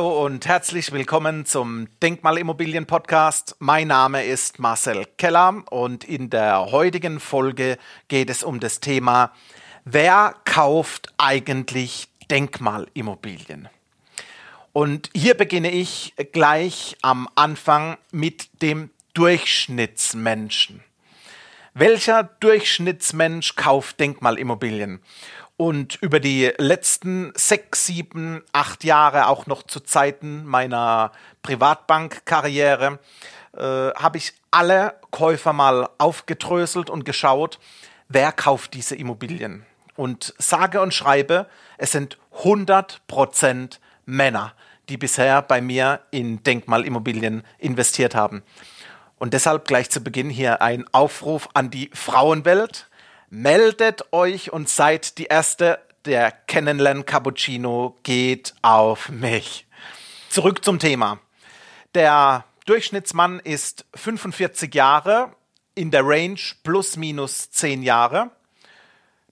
Hallo und herzlich willkommen zum Denkmalimmobilien Podcast. Mein Name ist Marcel Keller und in der heutigen Folge geht es um das Thema, wer kauft eigentlich Denkmalimmobilien? Und hier beginne ich gleich am Anfang mit dem Durchschnittsmenschen. Welcher Durchschnittsmensch kauft Denkmalimmobilien? Und über die letzten sechs, sieben, acht Jahre, auch noch zu Zeiten meiner Privatbankkarriere, äh, habe ich alle Käufer mal aufgedröselt und geschaut, wer kauft diese Immobilien. Und sage und schreibe, es sind 100% Männer, die bisher bei mir in Denkmalimmobilien investiert haben. Und deshalb gleich zu Beginn hier ein Aufruf an die Frauenwelt meldet euch und seid die Erste. Der Kennenlern Cappuccino geht auf mich. Zurück zum Thema. Der Durchschnittsmann ist 45 Jahre, in der Range plus minus 10 Jahre.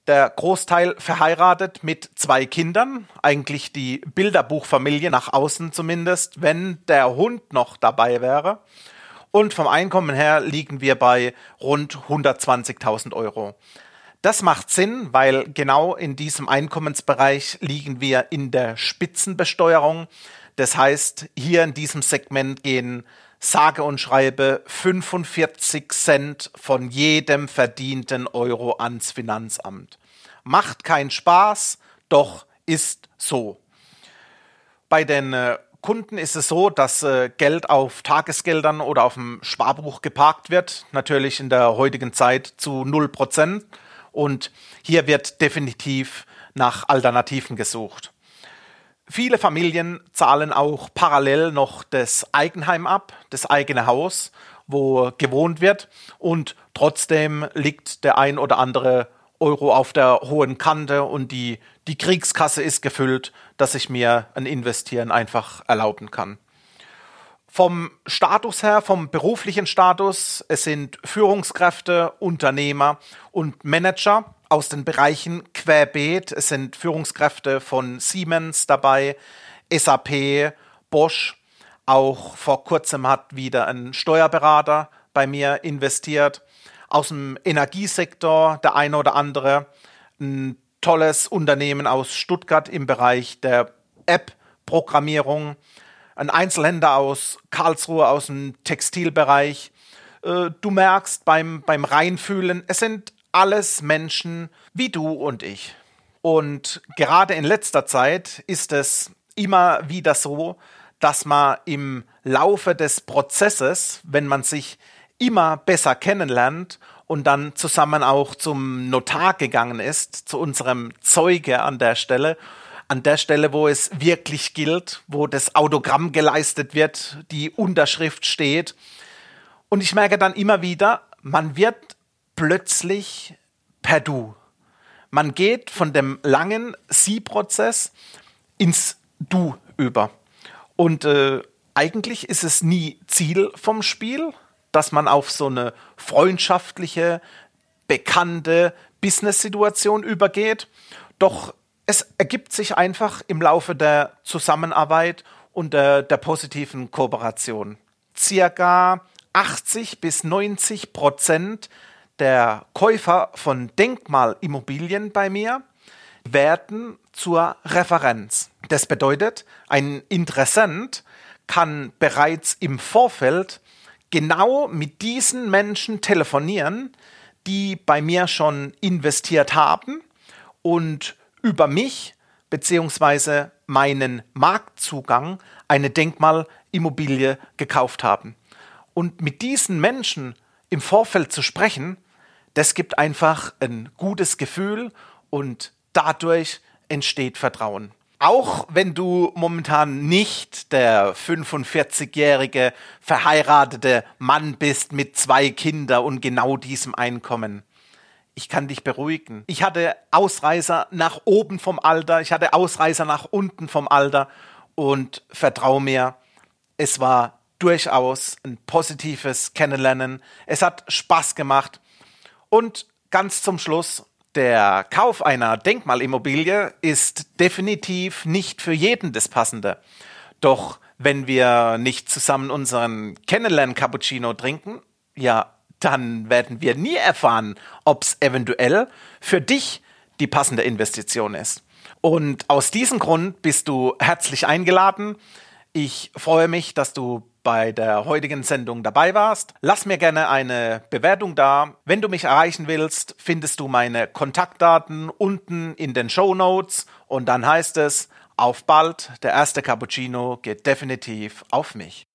Der Großteil verheiratet mit zwei Kindern, eigentlich die Bilderbuchfamilie nach außen zumindest, wenn der Hund noch dabei wäre. Und vom Einkommen her liegen wir bei rund 120.000 Euro. Das macht Sinn, weil genau in diesem Einkommensbereich liegen wir in der Spitzenbesteuerung. Das heißt, hier in diesem Segment gehen sage und schreibe 45 Cent von jedem verdienten Euro ans Finanzamt. Macht keinen Spaß, doch ist so. Bei den äh, Kunden ist es so, dass äh, Geld auf Tagesgeldern oder auf dem Sparbuch geparkt wird. Natürlich in der heutigen Zeit zu 0 Prozent. Und hier wird definitiv nach Alternativen gesucht. Viele Familien zahlen auch parallel noch das Eigenheim ab, das eigene Haus, wo gewohnt wird. Und trotzdem liegt der ein oder andere Euro auf der hohen Kante und die, die Kriegskasse ist gefüllt, dass ich mir ein Investieren einfach erlauben kann. Vom Status her, vom beruflichen Status, es sind Führungskräfte, Unternehmer und Manager aus den Bereichen querbeet. Es sind Führungskräfte von Siemens dabei, SAP, Bosch. Auch vor kurzem hat wieder ein Steuerberater bei mir investiert. Aus dem Energiesektor der eine oder andere. Ein tolles Unternehmen aus Stuttgart im Bereich der App-Programmierung ein Einzelhändler aus Karlsruhe, aus dem Textilbereich. Äh, du merkst beim, beim Reinfühlen, es sind alles Menschen wie du und ich. Und gerade in letzter Zeit ist es immer wieder so, dass man im Laufe des Prozesses, wenn man sich immer besser kennenlernt und dann zusammen auch zum Notar gegangen ist, zu unserem Zeuge an der Stelle an der Stelle, wo es wirklich gilt, wo das Autogramm geleistet wird, die Unterschrift steht. Und ich merke dann immer wieder, man wird plötzlich per Du. Man geht von dem langen Sie-Prozess ins Du über. Und äh, eigentlich ist es nie Ziel vom Spiel, dass man auf so eine freundschaftliche, bekannte Business-Situation übergeht. Doch es ergibt sich einfach im Laufe der Zusammenarbeit und der, der positiven Kooperation. Circa 80 bis 90 Prozent der Käufer von Denkmalimmobilien bei mir werden zur Referenz. Das bedeutet, ein Interessent kann bereits im Vorfeld genau mit diesen Menschen telefonieren, die bei mir schon investiert haben und über mich bzw. meinen Marktzugang eine Denkmalimmobilie gekauft haben. Und mit diesen Menschen im Vorfeld zu sprechen, das gibt einfach ein gutes Gefühl und dadurch entsteht Vertrauen. Auch wenn du momentan nicht der 45-jährige verheiratete Mann bist mit zwei Kindern und genau diesem Einkommen ich kann dich beruhigen. Ich hatte Ausreißer nach oben vom Alter, ich hatte Ausreißer nach unten vom Alter und vertrau mir, es war durchaus ein positives Kennenlernen. Es hat Spaß gemacht und ganz zum Schluss, der Kauf einer Denkmalimmobilie ist definitiv nicht für jeden das Passende. Doch wenn wir nicht zusammen unseren Kennenlern-Cappuccino trinken, ja, dann werden wir nie erfahren, ob es eventuell für dich die passende Investition ist. Und aus diesem Grund bist du herzlich eingeladen. Ich freue mich, dass du bei der heutigen Sendung dabei warst. Lass mir gerne eine Bewertung da. Wenn du mich erreichen willst, findest du meine Kontaktdaten unten in den Show Notes und dann heißt es auf bald, der erste Cappuccino geht definitiv auf mich.